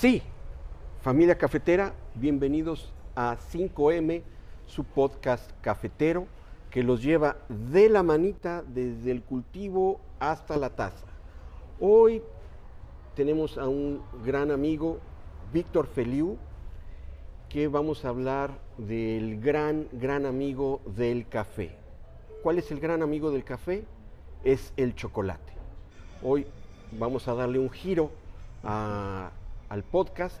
Sí, familia cafetera, bienvenidos a 5M, su podcast cafetero que los lleva de la manita desde el cultivo hasta la taza. Hoy tenemos a un gran amigo, Víctor Feliu, que vamos a hablar del gran, gran amigo del café. ¿Cuál es el gran amigo del café? Es el chocolate. Hoy vamos a darle un giro a- al podcast,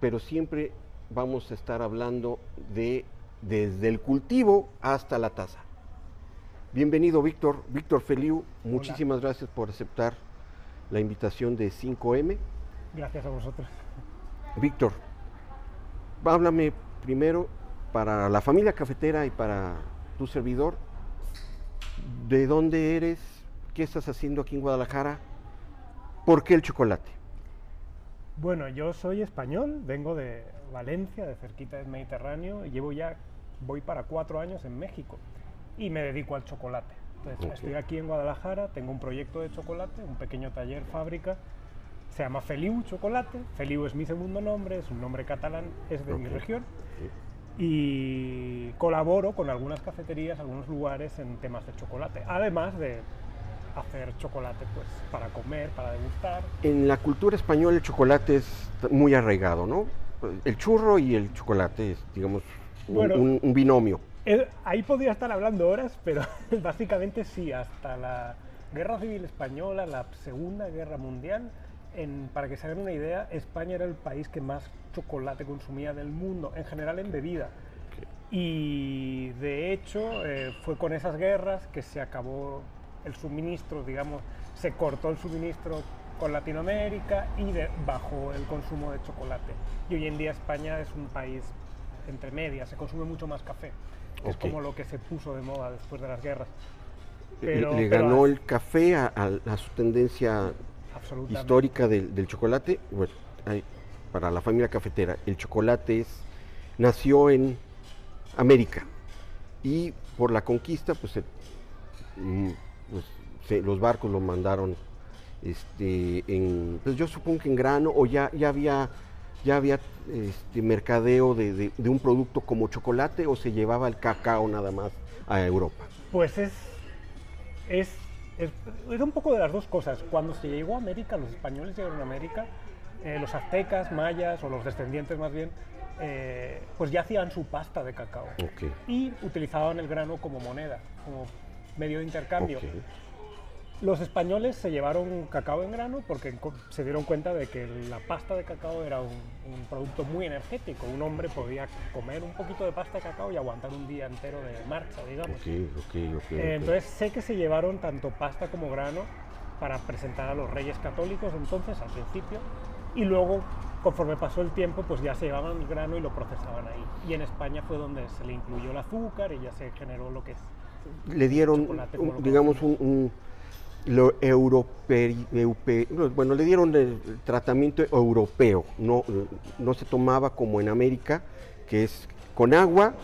pero siempre vamos a estar hablando de desde el cultivo hasta la taza. Bienvenido, Víctor. Víctor Feliu, muchísimas gracias por aceptar la invitación de 5M. Gracias a vosotros. Víctor, háblame primero para la familia cafetera y para tu servidor, ¿de dónde eres? ¿Qué estás haciendo aquí en Guadalajara? ¿Por qué el chocolate? Bueno, yo soy español, vengo de Valencia, de cerquita del Mediterráneo, y llevo ya, voy para cuatro años en México y me dedico al chocolate. Entonces, estoy aquí en Guadalajara, tengo un proyecto de chocolate, un pequeño taller fábrica, se llama Feliu Chocolate. Feliu es mi segundo nombre, es un nombre catalán, es de mi región. Y colaboro con algunas cafeterías, algunos lugares en temas de chocolate, además de hacer chocolate pues para comer, para degustar. En la cultura española el chocolate es muy arraigado, ¿no? El churro y el chocolate es, digamos, un, Bueno. un- un binomio. Eh, ahí podría estar hablando horas, pero básicamente sí, hasta la Guerra Civil Española, la Segunda Guerra Mundial, en- para que se hagan una idea, España era el país que más chocolate consumía del mundo, en general en bebida. Y de hecho eh, fue con esas guerras que se acabó el suministro, digamos, se cortó el suministro con Latinoamérica y de- bajó el consumo de chocolate. Y hoy en día España es un país entre medias, se consume mucho más café. Es Ok. como lo que se puso de moda después de las guerras. Le- Pero- le pero ganó as- el café a, a- a su tendencia histórica del, del chocolate. Bueno, hay- para la familia cafetera, el chocolate es, nació en América y por la conquista, pues, se- mm, pues, se- los barcos lo mandaron, este, en, pues yo supongo que en grano o ya, ya había, ya había este, mercadeo de, de- de un producto como chocolate o se llevaba el cacao nada más a Europa. Pues es, es, es, es un poco de las dos cosas. Cuando se llegó a América, los españoles llegaron a América, eh, los aztecas, mayas o los descendientes más bien, eh, pues ya hacían su pasta de cacao y utilizaban el grano como moneda, como medio de intercambio. ok. Los españoles se llevaron cacao en grano porque se dieron cuenta de que la pasta de cacao era un, un producto muy energético. Un hombre podía comer un poquito de pasta de cacao y aguantar un día entero de marcha, digamos. Ok, ok, ok, Eh, entonces sé que se llevaron tanto pasta como grano para presentar a los reyes católicos entonces al principio y luego conforme pasó el tiempo pues ya se llevaban el grano y lo procesaban ahí. Y en España fue donde se le incluyó el azúcar y ya se generó lo que es. Le dieron, un- digamos, un, un- lo bueno, le dieron el tratamiento europeo, no, no se tomaba como en América, que es con agua,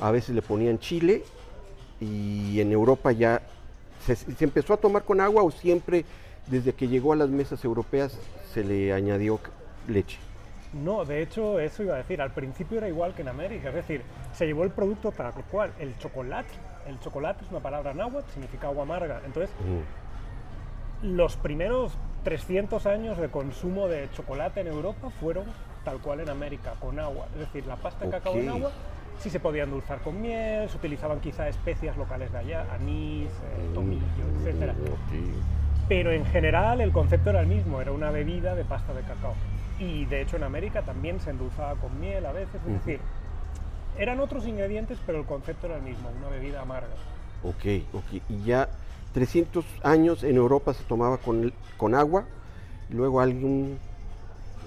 a veces le ponían chile, y en Europa ya se, se empezó a tomar con agua o siempre desde que llegó a las mesas europeas se le añadió leche. No, de hecho eso iba a decir, al principio era igual que en América, es decir, se llevó el producto tal cual, el chocolate. El chocolate es una palabra náhuatl, significa agua amarga. Entonces, Mm. los primeros 300 años de consumo de chocolate en Europa fueron tal cual en América, con agua. Es decir, la pasta de cacao en agua sí se podía endulzar con miel, se utilizaban quizá especias locales de allá, anís, eh, tomillo, etcétera. Ok. Pero en general el concepto era el mismo, era una bebida de pasta de cacao. Y de hecho en América también se endulzaba con miel a veces, es Ujú. decir, eran otros ingredientes, pero el concepto era el mismo, una bebida amarga. Ok, ok. Y ya 300 años en Europa se tomaba con, con agua. Luego alguien,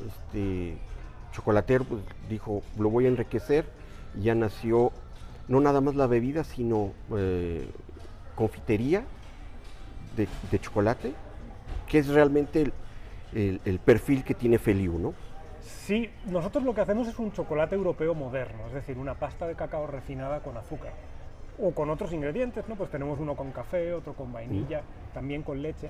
este, chocolatero, pues dijo, lo voy a enriquecer. Y ya nació no nada más la bebida, sino eh, confitería de, de chocolate, que es realmente el, perfil que tiene Feliu, ¿no? Sí, nosotros lo que hacemos es un chocolate europeo moderno, es decir, una pasta de cacao refinada con azúcar o con otros ingredientes, ¿no? Pues tenemos uno con café, otro con vainilla, también con leche.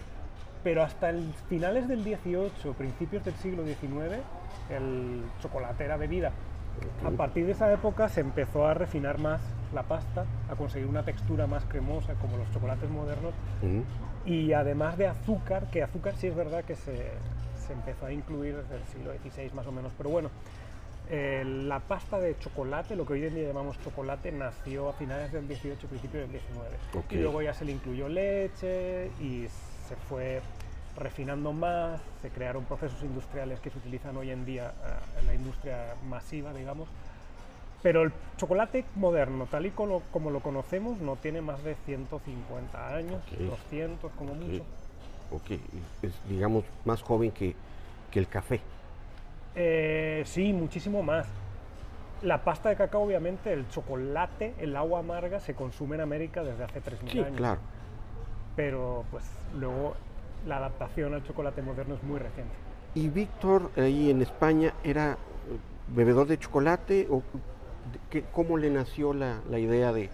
pero hasta el finales del 18, principios del siglo XIX, el chocolate era bebida. A partir de esa época se empezó a refinar más la pasta, a conseguir una textura más cremosa, como los chocolates modernos, Mm. Y además de azúcar, que azúcar sí es verdad que se, se empezó a incluir desde el siglo XVI más o menos, pero bueno, eh, la pasta de chocolate, lo que hoy en día llamamos chocolate, nació a finales del 18, principios del 19. Ok. Y luego ya se le incluyó leche y se fue refinando más, se crearon procesos industriales que se utilizan hoy en día eh, en la industria masiva, digamos. Pero el chocolate moderno, tal y como, como lo conocemos, no tiene más de 150 años, Ok. 200 como Ok. mucho. Ok, es digamos más joven que, que el café. Eh, sí, muchísimo más. La pasta de cacao, obviamente, el chocolate, el agua amarga, se consume en América desde hace 3.000 Sí, años. claro. Pero, pues, luego la adaptación al chocolate moderno es muy reciente. ¿Y Víctor ahí en España era bebedor de chocolate o qué- cómo le nació la, la idea de,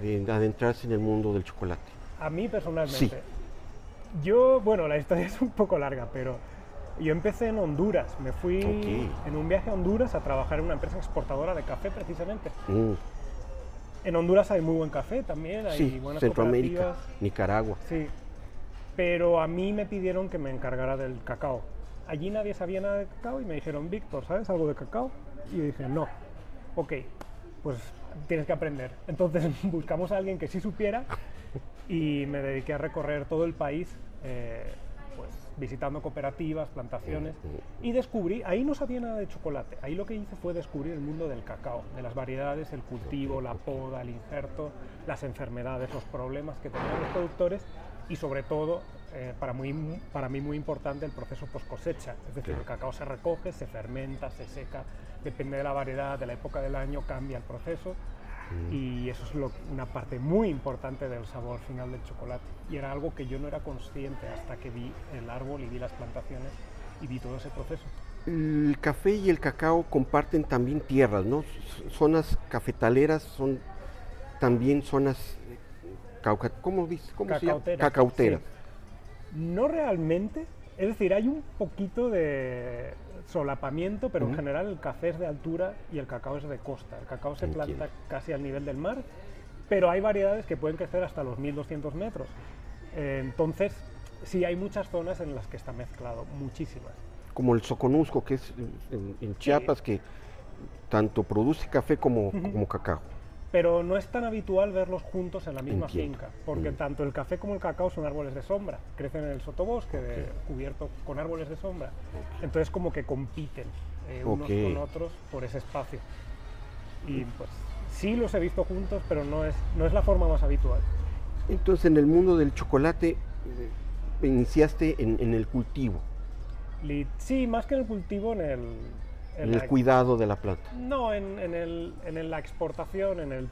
de adentrarse en el mundo del chocolate? A mí personalmente. Yo, bueno, la historia es un poco larga, pero yo empecé en Honduras. Me fui Ok. en un viaje a Honduras a trabajar en una empresa exportadora de café, precisamente. Mm, En Honduras hay muy buen café también, hay sí, buenas Centroamérica. Nicaragua. Sí, pero a mí me pidieron que me encargara del cacao. Allí nadie sabía nada de cacao y me dijeron, Víctor, ¿sabes algo de cacao? Y yo dije, no. Ok, pues tienes que aprender. Entonces buscamos a alguien que sí supiera y me dediqué a recorrer todo el país, eh, pues visitando cooperativas, plantaciones y descubrí, ahí no sabía nada de chocolate, ahí lo que hice fue descubrir el mundo del cacao, de las variedades, el cultivo, la poda, el injerto, las enfermedades, los problemas que tenían los productores y sobre todo, eh, para, muy, para mí muy importante, el proceso post cosecha, es decir, el cacao se recoge, se fermenta, se seca, depende de la variedad, de la época del año, cambia el proceso y eso es lo- una parte muy importante del sabor final del chocolate. Y era algo que yo no era consciente hasta que vi el árbol y vi las plantaciones y vi todo ese proceso. El café y el cacao comparten también tierras, ¿no? Zonas cafetaleras son también zonas cauca- ¿cómo dice? ¿Cómo se llama? Cacauteras, Cacauteras. No realmente, es decir, hay un poquito de solapamiento, pero en general el café es de altura y el cacao es de costa. El cacao se Entiendo. planta casi al nivel del mar, pero hay variedades que pueden crecer hasta los 1200 metros. Eh, entonces, sí hay muchas zonas en las que está mezclado, muchísimas. Como el soconusco, que es en, en Chiapas, que tanto produce café como cacao. Pero no es tan habitual verlos juntos en la misma Entiendo. finca, porque Mm. tanto el café como el cacao son árboles de sombra, crecen en el sotobosque de- cubierto con árboles de sombra. Entonces como que compiten eh, unos Ok. con otros por ese espacio. Y pues sí los he visto juntos, pero no es, no es la forma más habitual. Entonces, en el mundo del chocolate, eh, iniciaste en, en el cultivo, Sí, más que en el cultivo, en el... en la- el cuidado de la planta. No, en, en el- en el- la exportación, en el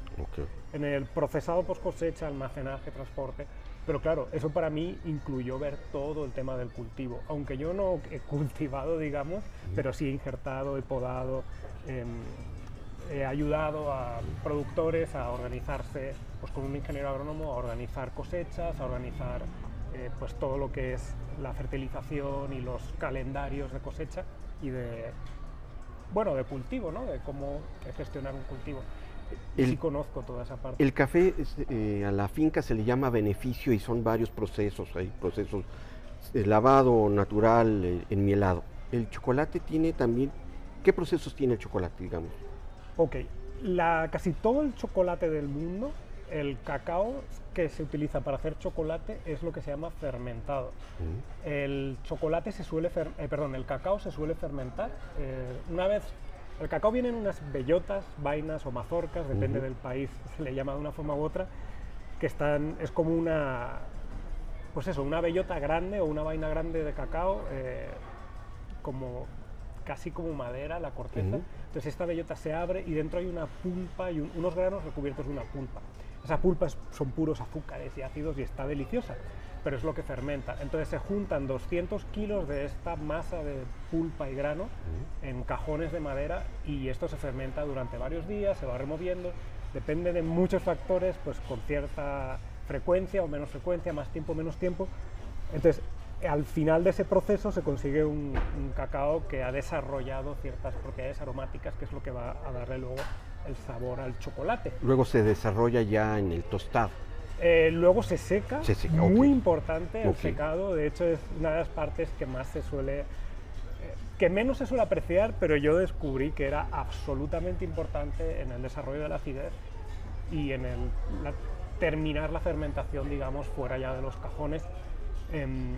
en el procesado post cosecha, almacenaje, transporte. Pero claro, eso para mí incluyó ver todo el tema del cultivo. Aunque yo no he cultivado, digamos, pero sí he injertado, he podado, em, he ayudado a productores a organizarse pues, con un ingeniero agrónomo, a organizar cosechas, a organizar eh, pues, todo lo que es la fertilización y los calendarios de cosecha y de, bueno, de cultivo, ¿no? De cómo gestionar un cultivo. El- sí conozco toda esa parte. El café eh, a la finca se le llama beneficio y son varios procesos, hay procesos de lavado natural, eh, enmielado. El chocolate tiene también, ¿qué procesos tiene el chocolate, digamos? Ok, la, casi todo el chocolate del mundo, el cacao que se utiliza para hacer chocolate es lo que se llama fermentado. El chocolate se suele, fer- eh, perdón, el cacao se suele fermentar. eh, una vez, el cacao viene en unas bellotas, vainas o mazorcas, depende del país, se le llama de una forma u otra, que están, es como una, pues eso, una bellota grande o una vaina grande de cacao, eh, como casi como madera la corteza. Entonces esta bellota se abre y dentro hay una pulpa y un- unos granos recubiertos de una pulpa. Esa pulpa es- son puros azúcares y ácidos y está deliciosa, pero es lo que fermenta. Entonces se juntan 200 kilos de esta masa de pulpa y grano en cajones de madera y esto se fermenta durante varios días, se va removiendo, depende de muchos factores, pues con cierta frecuencia o menos frecuencia, más tiempo, menos tiempo. Entonces, al final de ese proceso se consigue un, un, cacao que ha desarrollado ciertas propiedades aromáticas, que es lo que va a darle luego el sabor al chocolate. Luego se desarrolla ya en el tostado. Eh, luego se seca, Se seca, muy importante el secado, de hecho es una de las partes que más se suele, eh, que menos se suele apreciar, pero yo descubrí que era absolutamente importante en el desarrollo de la acidez y en el, la- terminar la fermentación, digamos, fuera ya de los cajones. Em,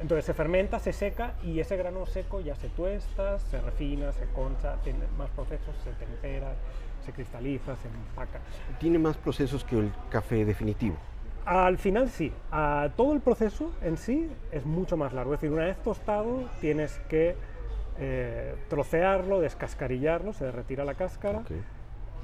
entonces se fermenta, se seca y ese grano seco ya se tuesta, se refina, se concha, tiene más procesos, se tempera, se cristaliza, se empaca. Tiene más procesos que el café definitivo. Al final sí, a todo el proceso en sí es mucho más largo. Es decir, una vez tostado tienes que eh, trocearlo, descascarillarlo, se retira la cáscara, Ok.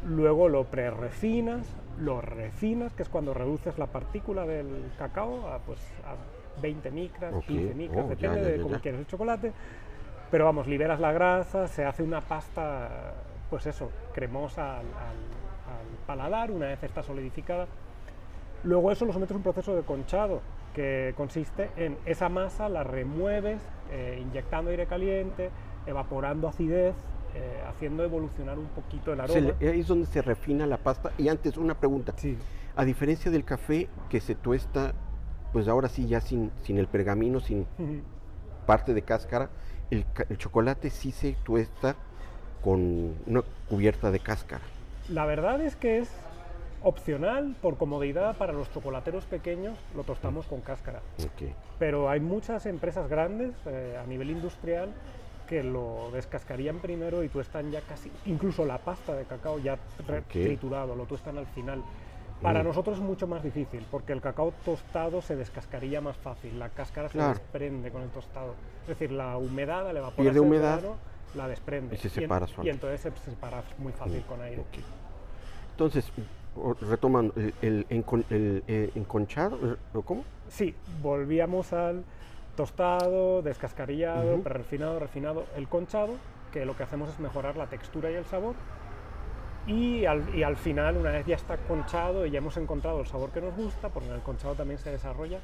luego lo pre-refinas, lo refinas, que es cuando reduces la partícula del cacao a, pues, a 20 micras, Ok. 15 micras, Oh, ya, depende ya, de ya, cómo ya. quieres el chocolate. Pero vamos, liberas la grasa, se hace una pasta, pues eso, cremosa al, al- al paladar una vez está solidificada. Luego eso lo sometes a un proceso de conchado, que consiste en esa masa la remueves eh, inyectando aire caliente, evaporando acidez, eh, haciendo evolucionar un poquito el aroma. ahí es donde se refina la pasta. Y antes, una pregunta. Sí. A diferencia del café que se tuesta, pues ahora sí ya sin, sin el pergamino, sin parte de cáscara, el, el chocolate sí se tuesta con una cubierta de cáscara. La verdad es que es opcional, por comodidad para los chocolateros pequeños, lo tostamos con cáscara. Pero hay muchas empresas grandes eh, a nivel industrial que lo descascarían primero y tuestan ya casi, incluso la pasta de cacao ya re- Ok. triturado, lo tuestan al final. Para Mm. nosotros es mucho más difícil, porque el cacao tostado se descascaría más fácil, la cáscara Claro. se desprende con el tostado. Es decir, la humedad, Pierde el humedad la desprende. y se separa Y, entonces se separa muy fácil con aire. Entonces, retomando, el, el encon- el, eh, enconchado, ¿o ¿cómo? Sí, volvíamos al tostado, descascarillado, Ujú. refinado, refinado, el conchado, que lo que hacemos es mejorar la textura y el sabor. Y al, y al final, una vez ya está conchado y ya hemos encontrado el sabor que nos gusta, porque en el conchado también se desarrolla,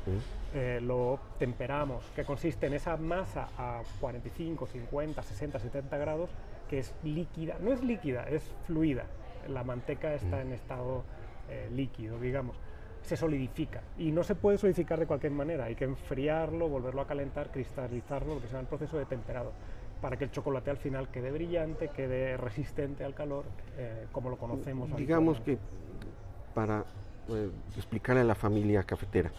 eh, lo temperamos, que consiste en esa masa a 45, 50, 60, 70 grados, que es líquida, no es líquida, es fluida. La manteca está en estado eh, líquido, digamos. Se solidifica. Y no se puede solidificar de cualquier manera, hay que enfriarlo, volverlo a calentar, cristalizarlo, lo que se llama el proceso de temperado, para que el chocolate al final quede brillante, quede resistente al calor, eh, como lo conocemos. Digamos que, para eh, explicarle a la familia cafetera,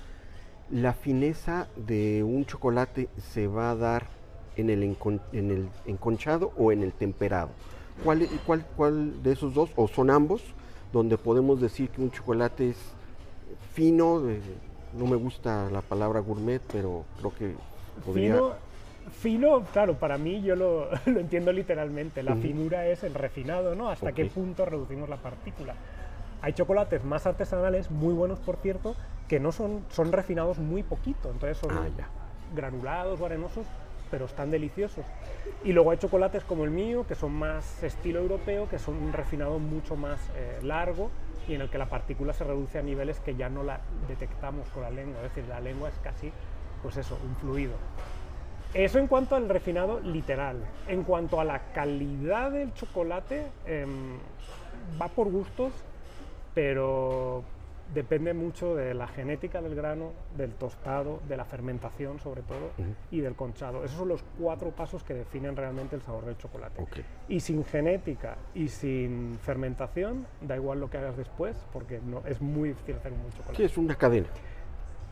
la fineza de un chocolate se va a dar en el, encon- en el enconchado o en el temperado. ¿Cuál, cuál, ¿Cuál de esos dos, o son ambos, donde podemos decir que un chocolate es fino? no me gusta la palabra gourmet, pero creo que podría... Fino, fino, claro, para mí yo lo, lo entiendo literalmente. La finura es el refinado, ¿no? Hasta qué punto reducimos la partícula. Hay chocolates más artesanales, muy buenos por cierto, que no son, son refinados muy poquito, entonces son Ah, ya. granulados o arenosos, pero están deliciosos. Y luego hay chocolates como el mío, que son más estilo europeo, que son un refinado mucho más eh, largo y en el que la partícula se reduce a niveles que ya no la detectamos con la lengua, es decir, la lengua es casi, pues eso, un fluido. Eso en cuanto al refinado literal. En cuanto a la calidad del chocolate, em, va por gustos, pero depende mucho de la genética del grano, del tostado, de la fermentación sobre todo y del conchado. Esos son los cuatro pasos que definen realmente el sabor del chocolate. Y sin genética y sin fermentación, da igual lo que hagas después, porque no, es muy difícil hacer un buen chocolate. Sí, es una cadena.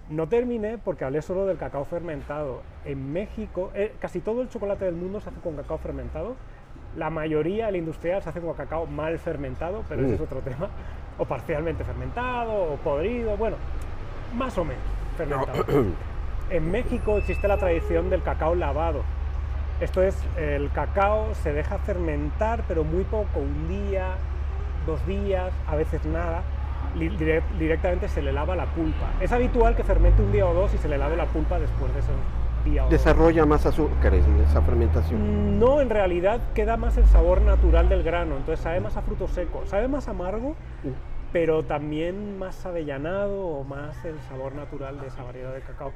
No terminé porque hablé solo del cacao fermentado. En México, eh, casi todo el chocolate del mundo se hace con cacao fermentado. La mayoría, el industrial, se hace con cacao mal fermentado, pero ese Mm. es otro tema. O parcialmente fermentado, o podrido, bueno, más o menos fermentado. En México existe la tradición del cacao lavado. Esto es, el cacao se deja fermentar, pero muy poco, un día, dos días, a veces nada. Direct- directamente se le lava la pulpa. Es habitual que fermente un día o dos y se le lave la pulpa después de esos día o dos. Desarrolla más azúcares en esa fermentación. No, en realidad queda más el sabor natural del grano, entonces sabe más a fruto seco, sabe más amargo, pero también más avellanado o más el sabor natural de esa variedad de cacao.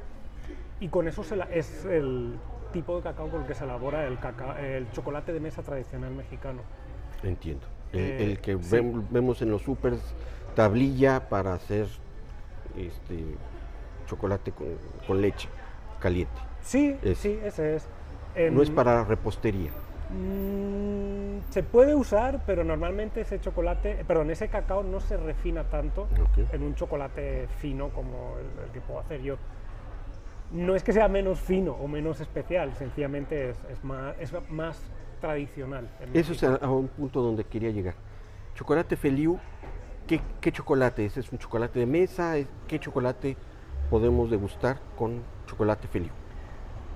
y con eso se la- es el tipo de cacao con el que se elabora el, cacao- el chocolate de mesa tradicional mexicano. Entiendo. El, Eh, el que sí. vemos en los supers, tablilla para hacer este chocolate con, con leche caliente. Sí, Es- sí, ese es. No es Em, para repostería. Mm, se puede usar, pero normalmente ese chocolate, eh, perdón, ese cacao no se refina tanto Ok. en un chocolate fino como el, el que puedo hacer yo. No es que sea menos fino o menos especial, sencillamente es, es más, es más tradicional. Eso es a, a un punto donde quería llegar. Chocolate Feliu, ¿qué, chocolate es? ¿Es un chocolate de mesa? ¿Es- ¿Qué chocolate podemos degustar con chocolate Feliu?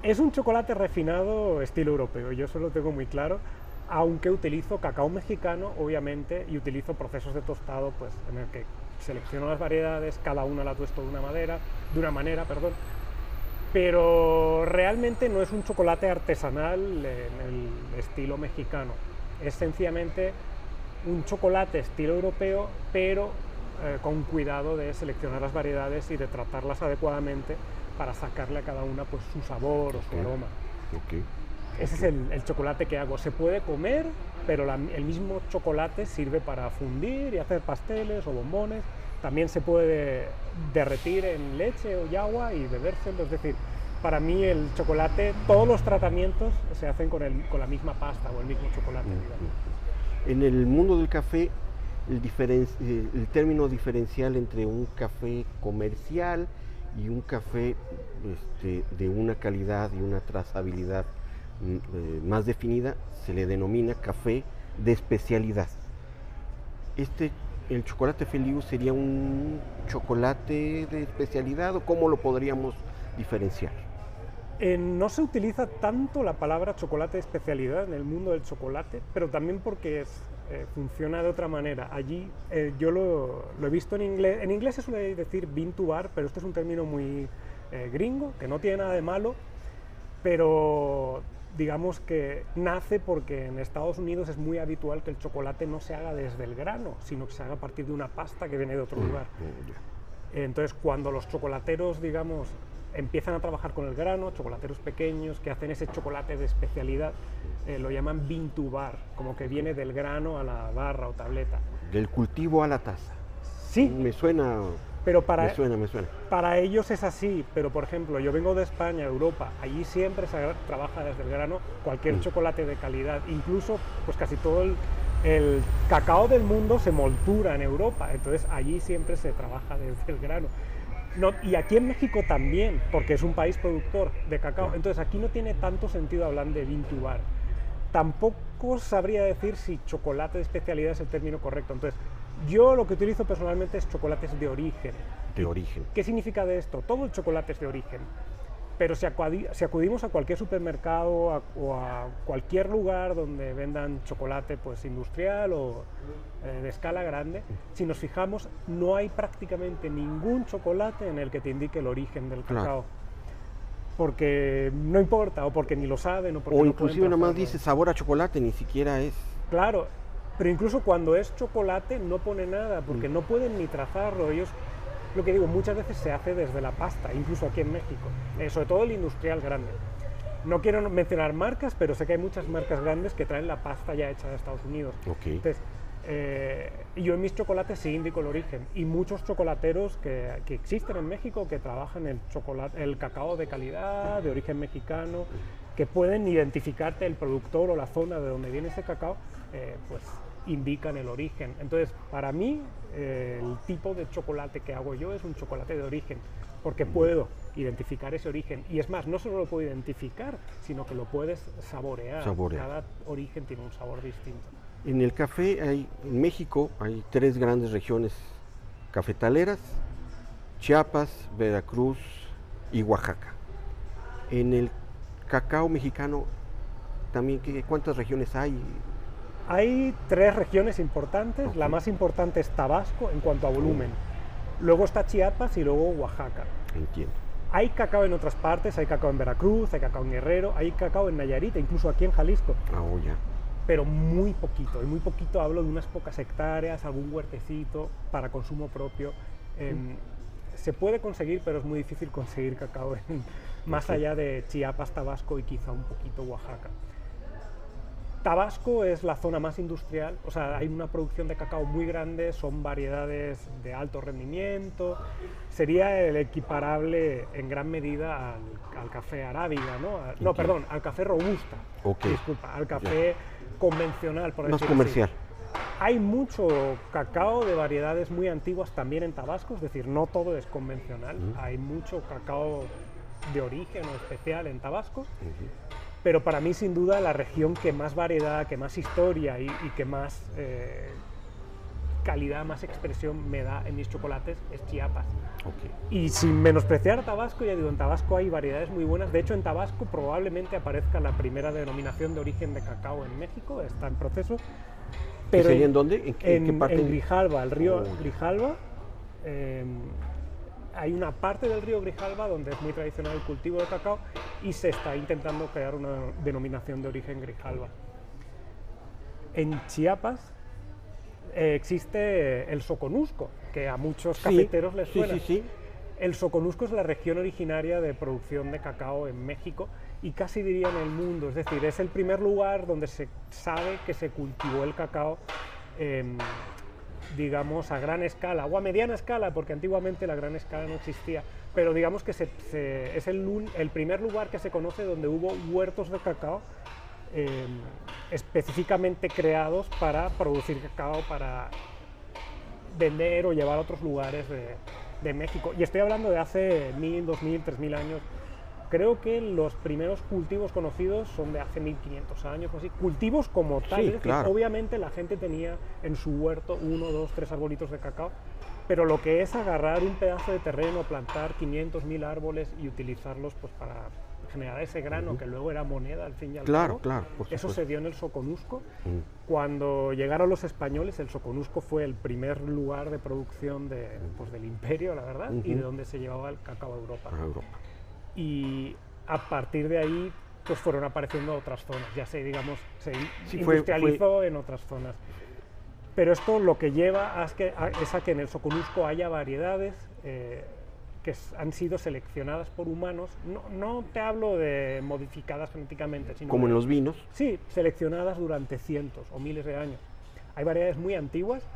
Es un chocolate refinado estilo europeo, yo eso lo tengo muy claro, aunque utilizo cacao mexicano, obviamente, y utilizo procesos de tostado, pues, en el que selecciono las variedades, cada una la tuesto de una madera, de una manera, perdón. Pero realmente no es un chocolate artesanal en el estilo mexicano. Es sencillamente un chocolate estilo europeo, pero eh, con cuidado de seleccionar las variedades y de tratarlas adecuadamente para sacarle a cada una pues, su sabor o su aroma. Ok. Ese es el, el chocolate que hago. Se puede comer, pero la- el mismo chocolate sirve para fundir y hacer pasteles o bombones. También se puede derretir en leche o agua y bebérselo. Es decir, para mí el chocolate, todos los tratamientos se hacen con, el- con la misma pasta o el mismo chocolate. En el mundo del café, eh, el término diferencial entre un café comercial y un café este, de una calidad y una trazabilidad mm, eh, más definida se le denomina café de especialidad. Este, el chocolate Feliu sería un chocolate de especialidad o cómo lo podríamos diferenciar? Eh, no se utiliza tanto la palabra chocolate de especialidad en el mundo del chocolate, pero también porque es, eh, funciona de otra manera. Allí eh, yo lo, lo he visto en inglés. En inglés se suele decir bean to bar, pero este es un término muy gringo, que no tiene nada de malo, pero digamos que nace porque en Estados Unidos es muy habitual que el chocolate no se haga desde el grano, sino que se haga a partir de una pasta que viene de otro lugar. Mm. Entonces, cuando los chocolateros, digamos, empiezan a trabajar con el grano, chocolateros pequeños que hacen ese chocolate de especialidad, eh, lo llaman bean to bar, como que viene del grano a la barra o tableta. Del cultivo a la taza. Sí, Me suena, pero para, me suena, me suena. para ellos es así, pero por ejemplo, yo vengo de España, Europa, allí siempre se trabaja desde el grano cualquier Mm. chocolate de calidad, incluso pues casi todo el, el cacao del mundo se moltura en Europa, entonces allí siempre se trabaja desde el grano. No, y aquí en México también, porque es un país productor de cacao, entonces aquí no tiene tanto sentido hablar de bean to bar. Tampoco sabría decir si chocolate de especialidad es el término correcto, entonces yo lo que utilizo personalmente es chocolates de origen. De origen. ¿Qué significa de esto? Todo el chocolate es de origen. Pero si, acudimos a cualquier supermercado a- o a cualquier lugar donde vendan chocolate pues, industrial o eh, de escala grande, si nos fijamos, no hay prácticamente ningún chocolate en el que te indique el origen del cacao. Porque no importa, o porque ni lo saben, o porque O no inclusive nada más trazarlo. dice sabor a chocolate, ni siquiera es. Claro, pero incluso cuando es chocolate no pone nada, porque Mm. no pueden ni trazarlo. Ellos, lo que digo, muchas veces se hace desde la pasta, incluso aquí en México, eh, sobre todo el industrial grande. No quiero mencionar marcas, pero sé que hay muchas marcas grandes que traen la pasta ya hecha de Estados Unidos. Ok. Entonces, eh, yo en mis chocolates sí indico el origen y muchos chocolateros que, que existen en México que trabajan el, chocolate, el cacao de calidad, de origen mexicano, que pueden identificarte el productor o la zona de donde viene ese cacao, eh, pues indican el origen. Entonces, para mí, eh, el tipo de chocolate que hago yo es un chocolate de origen, porque puedo identificar ese origen. Y es más, no solo lo puedo identificar, sino que lo puedes saborear. Saborear. Cada origen tiene un sabor distinto. En el café, hay, en México, hay tres grandes regiones cafetaleras, Chiapas, Veracruz y Oaxaca. En el cacao mexicano, también, ¿qué- ¿cuántas regiones hay? Hay tres regiones importantes. La más importante es Tabasco en cuanto a volumen. Luego está Chiapas y luego Oaxaca. Entiendo. Hay cacao en otras partes, hay cacao en Veracruz, hay cacao en Guerrero, hay cacao en Nayarit, e incluso aquí en Jalisco, Ah, oh, ya. pero muy poquito. Y muy poquito hablo de unas pocas hectáreas, algún huertecito para consumo propio. Em, se puede conseguir, pero es muy difícil conseguir cacao en más allá de Chiapas, Tabasco y quizá un poquito Oaxaca. Tabasco es la zona más industrial, o sea, hay una producción de cacao muy grande, son variedades de alto rendimiento, sería el equiparable en gran medida al, al café arábiga, ¿no? A- no, perdón, al café robusta, Ok. disculpa, al café convencional, por Más decirlo así. comercial. Hay mucho cacao de variedades muy antiguas también en Tabasco, es decir, no todo es convencional. Hay mucho cacao de origen o especial en Tabasco, pero para mí sin duda la región que más variedad, que más historia y, y que más eh, calidad, más expresión me da en mis chocolates es Chiapas. Y sin menospreciar a Tabasco, ya digo, en Tabasco hay variedades muy buenas. De hecho, en Tabasco probablemente aparezca la primera denominación de origen de cacao en México, está en proceso. ¿Qué sería en dónde? ¿En qué, en qué parte? en Grijalba, el río Oh. Grijalba. eh, hay una parte del río Grijalba donde es muy tradicional el cultivo de cacao y se está intentando crear una denominación de origen Grijalba. En Chiapas eh, existe el soconusco, que a muchos Sí, cafeteros les suena. sí, sí. El Soconusco es la región originaria de producción de cacao en México y casi diría en el mundo. Es decir, es el primer lugar donde se sabe que se cultivó el cacao, digamos, a gran escala o a mediana escala, porque antiguamente la gran escala no existía. Pero digamos que se- es el, el primer lugar que se conoce donde hubo huertos de cacao em, específicamente creados para producir cacao para vender o llevar a otros lugares de, de México. Y estoy hablando de hace mil, dos mil, tres mil años. Creo que los primeros cultivos conocidos son de hace 1500 años o así. Cultivos como tal. Sí, es decir, claro. Obviamente la gente tenía en su huerto uno, dos, tres arbolitos de cacao. Pero lo que es agarrar un pedazo de terreno, plantar 500, mil árboles y utilizarlos pues, para generar ese grano que luego era moneda al fin y al Claro, cabo. claro, por Eso se dio en el Soconusco. Mm. Cuando llegaron los españoles, el Soconusco fue el primer lugar de producción de, pues, del imperio, la verdad, y de donde se llevaba el cacao a Europa. Y a partir de ahí pues fueron apareciendo otras zonas, ya se, digamos, se Sí, fue- industrializó en otras zonas. Pero esto lo que lleva a es, que, a- es a que en el Soconusco haya variedades eh, que han sido seleccionadas por humanos. No, no te hablo de modificadas genéticamente, sino Como de- en los vinos. Sí, seleccionadas durante cientos o miles de años. Hay variedades muy antiguas,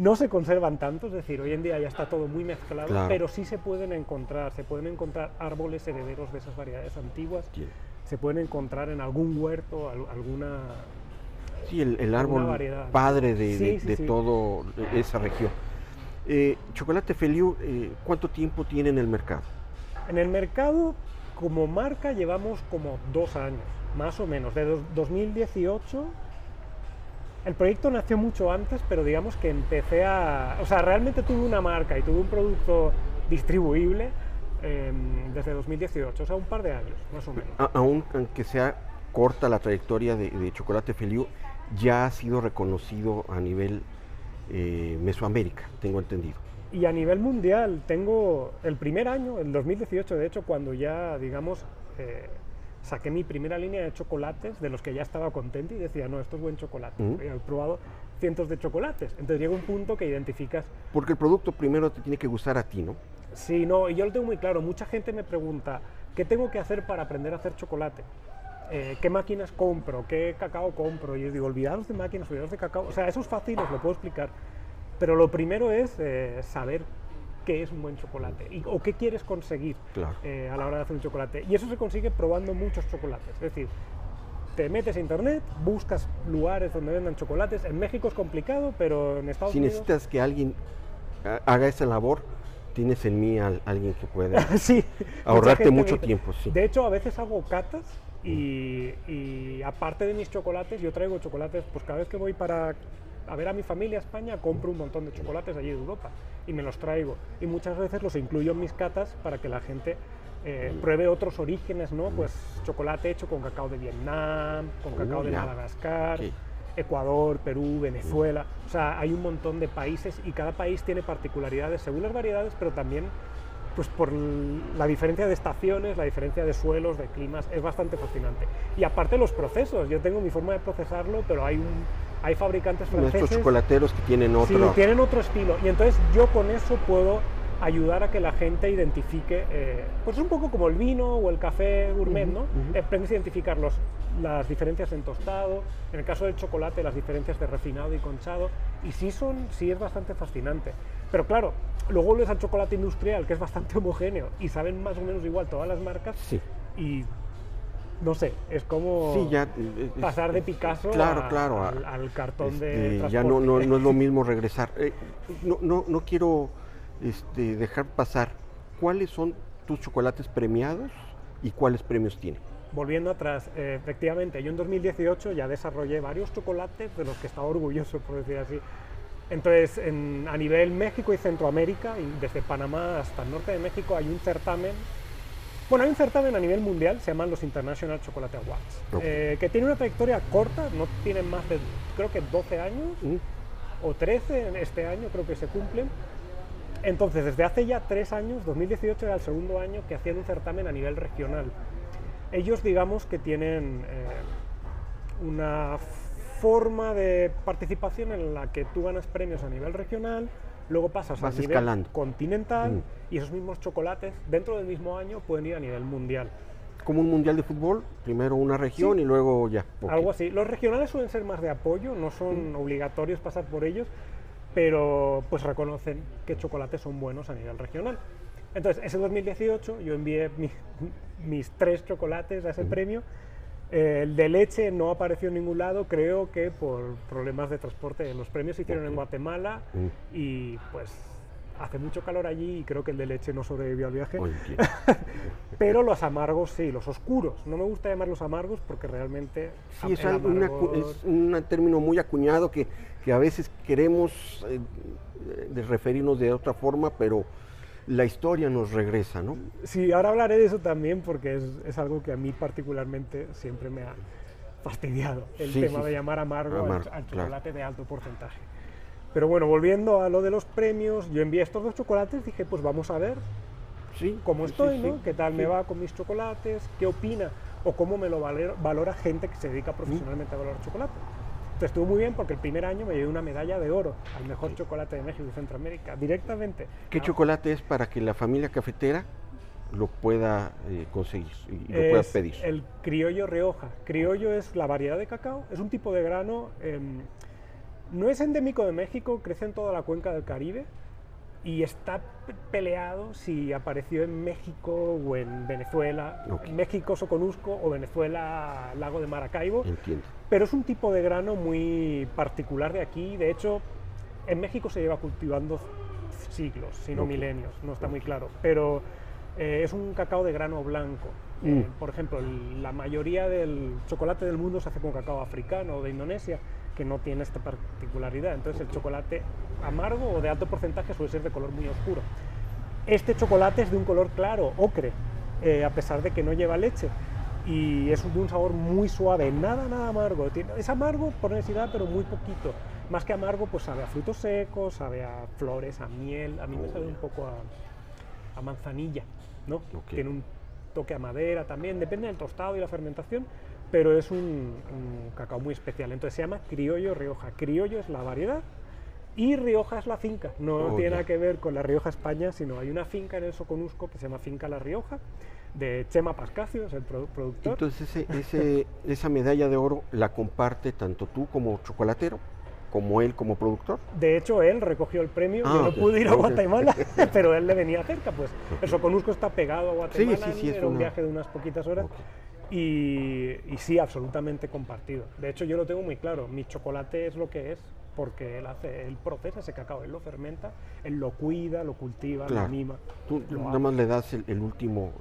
no se conservan tanto, es decir, hoy en día ya está todo muy mezclado, Claro. pero sí se pueden encontrar, se pueden encontrar árboles herederos de esas variedades antiguas, se pueden encontrar en algún huerto, al- alguna... Sí, el, el árbol variedad. padre de, Sí, de- sí, de sí. todo esa región. Eh, Chocolate Feliu, eh, ¿cuánto tiempo tiene en el mercado? En el mercado, como marca, llevamos como dos años, más o menos, de dos- 2018. El proyecto nació mucho antes, pero digamos que empecé a... O sea, realmente tuve una marca y tuve un producto distribuible em, desde 2018, o sea, un par de años, más o menos. A- aún aunque sea corta la trayectoria de, de Chocolate Feliu, ya ha sido reconocido a nivel eh, Mesoamérica, tengo entendido. Y a nivel mundial, tengo el primer año, el 2018, de hecho, cuando ya, digamos, eh, saqué mi primera línea de chocolates, de los que ya estaba contento y decía, no, esto es buen chocolate. He probado cientos de chocolates. Entonces llega un punto que identificas, Porque el producto primero te tiene que gustar a ti, ¿no? sí, no, y yo lo tengo muy claro. Mucha gente me pregunta, ¿qué tengo que hacer para aprender a hacer chocolate? Eh, ¿Qué máquinas compro? ¿Qué cacao compro? Y yo digo, olvidaros de máquinas, olvidaros de cacao. O sea, eso es fácil, os lo puedo explicar. Pero lo primero es eh, saber qué es un buen chocolate y, o qué quieres conseguir Claro. eh, a la hora de hacer un chocolate. Y eso se consigue probando muchos chocolates. Es decir, te metes a internet, buscas lugares donde vendan chocolates. En México es complicado, pero en Estados Si Unidos... necesitas que alguien ha- haga esa labor, tienes en mí al- alguien que pueda sí, ahorrarte me mucho tiempo. Sí. De hecho, a veces hago catas y, y aparte de mis chocolates, yo traigo chocolates, pues cada vez que voy para a ver a mi familia a España, compro un montón de chocolates allí de Europa y me los traigo. Y muchas veces los incluyo en mis catas para que la gente eh, pruebe otros orígenes, ¿no? Pues chocolate hecho con cacao de Vietnam, con cacao de ya. Madagascar, Sí. Ecuador, Perú, Venezuela. O sea, hay un montón de países y cada país tiene particularidades según las variedades, pero también pues por la diferencia de estaciones, la diferencia de suelos, de climas, es bastante fascinante. Y aparte los procesos, yo tengo mi forma de procesarlo, pero hay, un, hay fabricantes Estos franceses chocolateros que tienen Sí, otro. tienen otro estilo. Y entonces yo con eso puedo ayudar a que la gente identifique, eh, pues es un poco como el vino o el café gourmet, ¿no? ujú. Aprendes a identificar los- las diferencias en tostado, en el caso del chocolate las diferencias de refinado y conchado, y sí, son, sí es bastante fascinante. Pero claro, luego vuelves al chocolate industrial, que es bastante homogéneo, y saben más o menos igual todas las marcas, Sí. y no sé, es como Sí, ya. eh, es- pasar de Picasso Claro, a- claro, al, al cartón de Este, ya no, no, no es lo mismo regresar. Eh, no, no, no quiero este, dejar pasar. ¿Cuáles son tus chocolates premiados y cuáles premios tienen? Volviendo atrás, eh, efectivamente, yo en 2018 ya desarrollé varios chocolates de los que estaba orgulloso, por decir así. Entonces, en- a nivel México y Centroamérica, y desde Panamá hasta el norte de México, hay un certamen. Bueno, hay un certamen a nivel mundial, se llaman los International Chocolate Awards, eh, que tiene una trayectoria corta, no tienen más de, creo que 12 años, ¿Mm? o 13 en este año, creo que se cumplen. Entonces, desde hace ya tres años, 2018 era el segundo año que hacían un certamen a nivel regional. Ellos, digamos que tienen eh, una forma de participación en la que tú ganas premios a nivel regional, luego pasas Vas a nivel escalando. continental Mm. y esos mismos chocolates dentro del mismo año pueden ir a nivel mundial. Como un mundial de fútbol, primero una región Sí. y luego ya. Algo así. Los regionales suelen ser más de apoyo, no son obligatorios pasar por ellos, pero pues reconocen que chocolates son buenos a nivel regional. Entonces, ese 2018 yo envié mi- mis tres chocolates a ese premio. Eh, el de leche no apareció en ningún lado, creo que por problemas de transporte. Los premios se hicieron en. Guatemala Mm. y pues hace mucho calor allí y creo que el de leche no sobrevivió al viaje. Pero los amargos sí, los oscuros. No me gusta llamarlos amargos porque realmente Sí, es, una un término muy acuñado que, que a veces queremos eh, referirnos de otra forma, pero la historia nos regresa, ¿no? Sí, ahora hablaré de eso también porque es, es algo que a mí particularmente siempre me ha fastidiado, el Sí, tema sí, de llamar amargo, al- Amargo, al, claro. chocolate de alto porcentaje. Pero bueno, volviendo a lo de los premios, yo envié estos dos chocolates, dije, pues vamos a ver Sí. cómo estoy, ¿no? ¿Qué tal me va con mis chocolates? ¿Qué opina? O cómo me lo valor- valora gente que se dedica profesionalmente a valorar chocolate. Entonces estuvo muy bien porque el primer año me llevé una medalla de oro al mejor chocolate de México y Centroamérica, directamente. ¿Qué Ah, chocolate es para que la familia cafetera lo pueda eh, conseguir y lo pueda pedir? el criollo Rioja. Criollo es la variedad de cacao, es un tipo de grano, em, no es endémico de México, crece en toda la cuenca del Caribe y está pe- peleado si apareció en México o en Venezuela, Ok. México Soconusco o Venezuela Lago de Maracaibo, Entiendo. Pero es un tipo de grano muy particular de aquí, de hecho en México se lleva cultivando siglos, si no milenios, no está muy claro, pero eh, es un cacao de grano blanco. Mm. Eh, por ejemplo, la mayoría del chocolate del mundo se hace con cacao africano o de Indonesia, que no tiene esta particularidad. Entonces, el chocolate amargo o de alto porcentaje suele ser de color muy oscuro. Este chocolate es de un color claro, ocre, eh, a pesar de que no lleva leche. Y es de un sabor muy suave, nada, nada amargo. Es amargo por necesidad, pero muy poquito. Más que amargo, pues sabe a frutos secos, sabe a flores, a miel. A mí me sabe un poco a, a manzanilla, ¿no? Ok. Tiene un toque a madera también, depende del tostado y la fermentación, pero es un, un cacao muy especial. Entonces se llama Criollo Rioja. Criollo es la variedad y Rioja es la finca. No Oh, tiene ya. nada que ver con la Rioja España, sino hay una finca en el Soconusco que se llama Finca La Rioja, de Chema Pascasio, es el produ- productor. Entonces, ese, ese- esa medalla de oro la comparte tanto tú como chocolatero, como él como productor. De hecho, él recogió el premio. Ah, Yo no ok, pude ir a. Guatemala, pero él le venía cerca. Pues el Soconusco está pegado a Guatemala. sí, sí, es era un una- viaje de unas poquitas horas. Y, y sí, absolutamente compartido. De hecho, yo lo tengo muy claro. Mi chocolate es lo que es porque él hace, él procesa ese cacao, él lo fermenta, él lo cuida, lo cultiva, Claro. lo mima. Tú lo nada ama. más le das el, el último,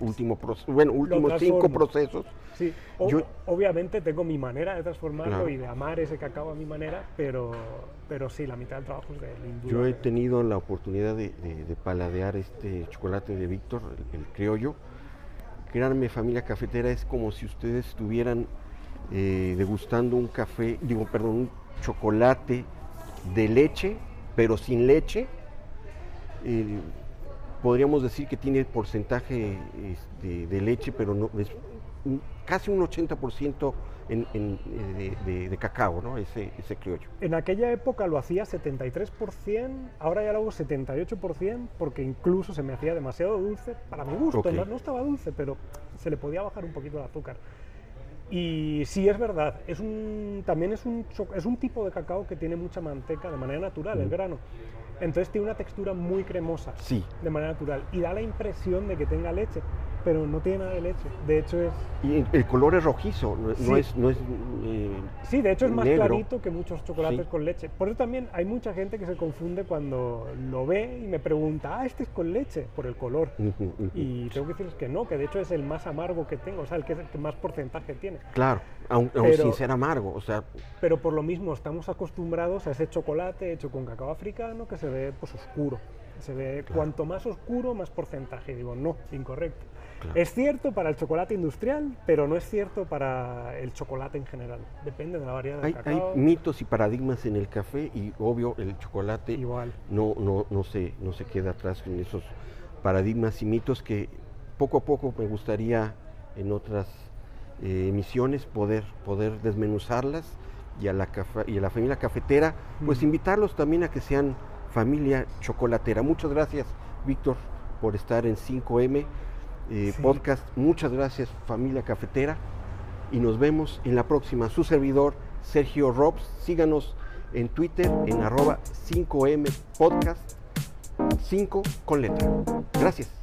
el último proceso, bueno, últimos cinco procesos. Sí, o- Yo- obviamente tengo mi manera de transformarlo Claro. y de amar ese cacao a mi manera, pero, pero sí, la mitad del trabajo es de él. Yo he tenido la oportunidad de, de- de paladear este chocolate de Víctor, el, el criollo. Créanme, familia cafetera, es como si ustedes estuvieran eh, degustando un café, digo, perdón, un chocolate de leche, pero sin leche. Eh, podríamos decir que tiene porcentaje este, de leche, pero no es casi un 80% en, en, eh, de, de, de, cacao, ¿no? Ese, ese criollo. En aquella época lo hacía 73%, ahora ya lo hago 78% porque incluso se me hacía demasiado dulce, para mi gusto, okay. no, no, estaba dulce, pero se le podía bajar un poquito el azúcar. Y sí es verdad, es un, también es un, es un tipo de cacao que tiene mucha manteca de manera natural, mm. el grano. Entonces tiene una textura muy cremosa sí. de manera natural y da la impresión de que tenga leche, pero no tiene nada de leche. De hecho es... Y el color es rojizo, no, sí. no es... No es eh, sí, de hecho es más negro. clarito que muchos chocolates Sí. con leche. Por eso también hay mucha gente que se confunde cuando lo ve y me pregunta, ah, este es con leche, por el color. Y tengo que decirles que no, que de hecho es el más amargo que tengo, o sea, el que, es el que más porcentaje tiene. Claro, aun, aun Pero- sin ser amargo, o sea, Pero por lo mismo estamos acostumbrados a ese chocolate hecho con cacao africano que se ve pues oscuro. Se ve Claro. cuanto más oscuro, más porcentaje. Y digo, no, incorrecto. Claro. Es cierto para el chocolate industrial, pero no es cierto para el chocolate en general. Depende de la variedad del hay, hay mitos y paradigmas en el café y obvio el chocolate Igual. no, no, no, se, no se queda atrás en esos paradigmas y mitos que poco a poco me gustaría en otras eh, emisiones poder, poder desmenuzarlas y a, la y a la familia cafetera, pues Mm. invitarlos también a que sean familia chocolatera. Muchas gracias, Víctor, por estar en 5M eh, Sí. Podcast. Muchas gracias, familia cafetera. Y nos vemos en la próxima. Su servidor, Sergio Robs. Síganos en Twitter en arroba 5M Podcast 5 con letra. Gracias.